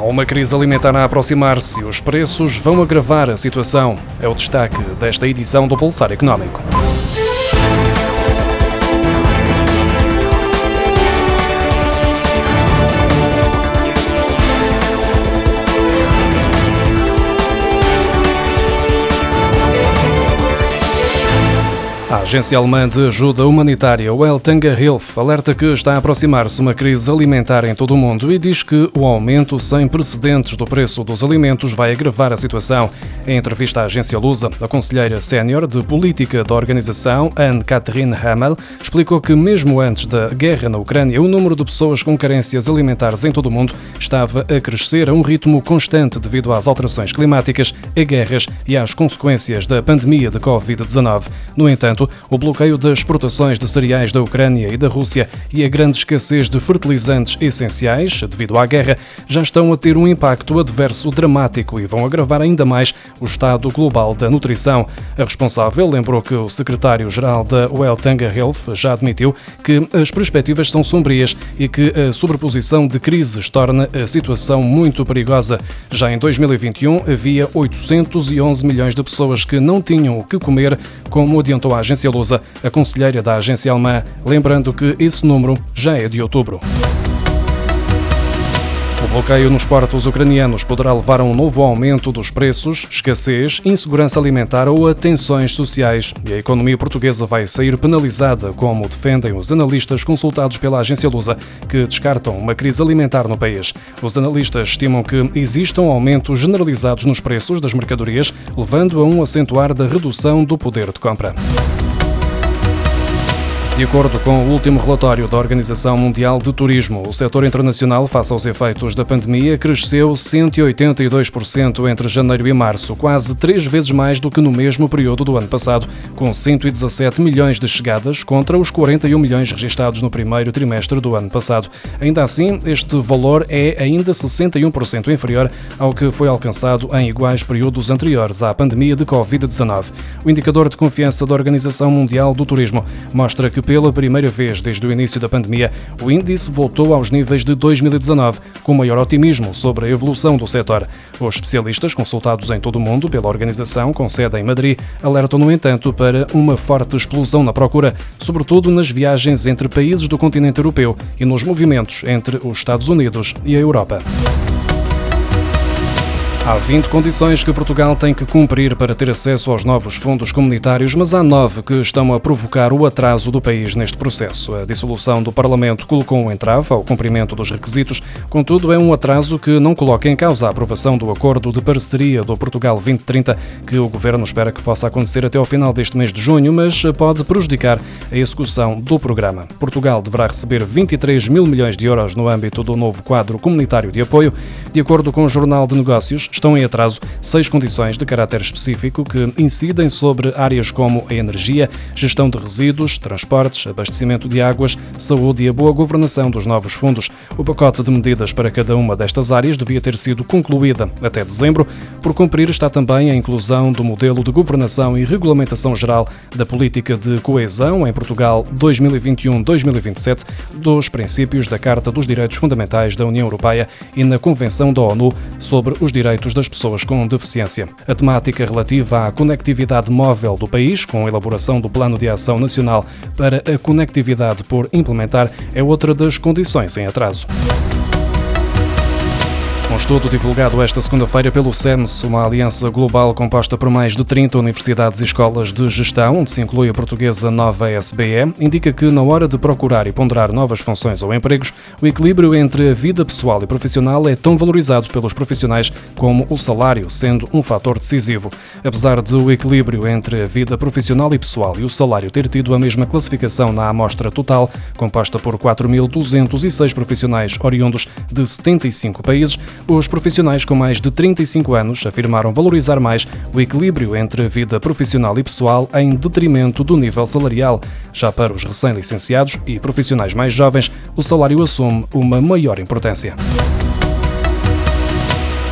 Há uma crise alimentar a aproximar-se e os preços vão agravar a situação. É o destaque desta edição do Pulsar Económico. A agência alemã de ajuda humanitária Weltanga Hilf alerta que está a aproximar-se uma crise alimentar em todo o mundo e diz que o aumento sem precedentes do preço dos alimentos vai agravar a situação. Em entrevista à agência Lusa, a conselheira sénior de política da organização, Anne-Catherine Hamel, explicou que mesmo antes da guerra na Ucrânia, o número de pessoas com carências alimentares em todo o mundo estava a crescer a um ritmo constante devido às alterações climáticas, a guerras e às consequências da pandemia de Covid-19. No entanto, o bloqueio das exportações de cereais da Ucrânia e da Rússia e a grande escassez de fertilizantes essenciais, devido à guerra, já estão a ter um impacto adverso dramático e vão agravar ainda mais o estado global da nutrição. A responsável lembrou que o secretário-geral da Welltanga Health já admitiu que as perspectivas são sombrias e que a sobreposição de crises torna a situação muito perigosa. Já em 2021 havia 811 milhões de pessoas que não tinham o que comer, como adiantou a agência Lusa, a conselheira da agência alemã, lembrando que esse número já é de outubro. O bloqueio nos portos ucranianos poderá levar a um novo aumento dos preços, escassez, insegurança alimentar ou a tensões sociais. E a economia portuguesa vai sair penalizada, como defendem os analistas consultados pela agência Lusa, que descartam uma crise alimentar no país. Os analistas estimam que existam aumentos generalizados nos preços das mercadorias, levando a um acentuar da redução do poder de compra. De acordo com o último relatório da Organização Mundial de Turismo, o setor internacional, face aos efeitos da pandemia, cresceu 182% entre janeiro e março, quase três vezes mais do que no mesmo período do ano passado, com 117 milhões de chegadas contra os 41 milhões registados no primeiro trimestre do ano passado. Ainda assim, este valor é ainda 61% inferior ao que foi alcançado em iguais períodos anteriores à pandemia de Covid-19. O indicador de confiança da Organização Mundial do Turismo mostra que pela primeira vez desde o início da pandemia, o índice voltou aos níveis de 2019, com maior otimismo sobre a evolução do setor. Os especialistas consultados em todo o mundo pela organização, com sede em Madrid, alertam, no entanto, para uma forte explosão na procura, sobretudo nas viagens entre países do continente europeu e nos movimentos entre os Estados Unidos e a Europa. Há 20 condições que Portugal tem que cumprir para ter acesso aos novos fundos comunitários, mas há nove que estão a provocar o atraso do país neste processo. A dissolução do Parlamento colocou um entrave ao cumprimento dos requisitos, contudo, é um atraso que não coloca em causa a aprovação do acordo de parceria do Portugal 2030, que o governo espera que possa acontecer até ao final deste mês de junho, mas pode prejudicar a execução do programa. Portugal deverá receber 23 mil milhões de euros no âmbito do novo quadro comunitário de apoio. De acordo com o Jornal de Negócios, estão em atraso seis condições de caráter específico que incidem sobre áreas como a energia, gestão de resíduos, transportes, abastecimento de águas, saúde e a boa governação dos novos fundos. O pacote de medidas para cada uma destas áreas devia ter sido concluída até dezembro. Por cumprir está também a inclusão do modelo de governação e regulamentação geral da política de coesão em Portugal 2021-2027, dos princípios da Carta dos Direitos Fundamentais da União Europeia e na Convenção da ONU sobre os Direitos direitos das pessoas com deficiência. A temática relativa à conectividade móvel do país, com a elaboração do Plano de Ação Nacional para a Conectividade por implementar, é outra das condições em atraso. Um estudo divulgado esta segunda-feira pelo SEMS, uma aliança global composta por mais de 30 universidades e escolas de gestão, onde se inclui a portuguesa Nova SBE, indica que na hora de procurar e ponderar novas funções ou empregos, o equilíbrio entre a vida pessoal e profissional é tão valorizado pelos profissionais como o salário, sendo um fator decisivo. Apesar de o equilíbrio entre a vida profissional e pessoal e o salário ter tido a mesma classificação na amostra total, composta por 4.206 profissionais oriundos de 75 países, os profissionais com mais de 35 anos afirmaram valorizar mais o equilíbrio entre a vida profissional e pessoal em detrimento do nível salarial. Já para os recém-licenciados e profissionais mais jovens, o salário assume uma maior importância.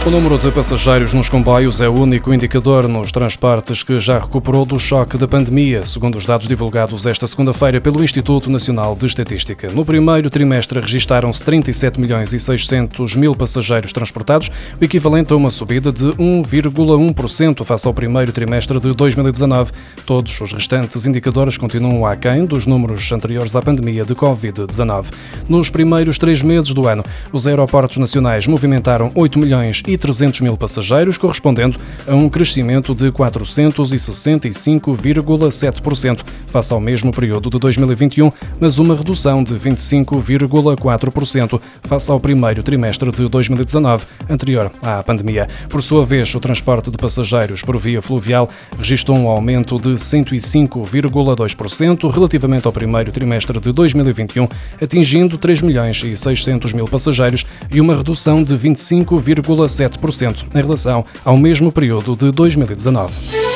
O número de passageiros nos comboios é o único indicador nos transportes que já recuperou do choque da pandemia, segundo os dados divulgados esta segunda-feira pelo Instituto Nacional de Estatística. No primeiro trimestre registaram-se 37 milhões e 600 mil passageiros transportados, o equivalente a uma subida de 1,1% face ao primeiro trimestre de 2019. Todos os restantes indicadores continuam aquém dos números anteriores à pandemia de Covid-19. Nos primeiros três meses do ano, os aeroportos nacionais movimentaram 8 milhões e 300 mil passageiros, correspondendo a um crescimento de 465,7% face ao mesmo período de 2021, mas uma redução de 25,4% face ao primeiro trimestre de 2019, anterior à pandemia. Por sua vez, o transporte de passageiros por via fluvial registrou um aumento de 105,2% relativamente ao primeiro trimestre de 2021, atingindo 3 milhões e 600 mil passageiros e uma redução de 25,7% em relação ao mesmo período de 2019.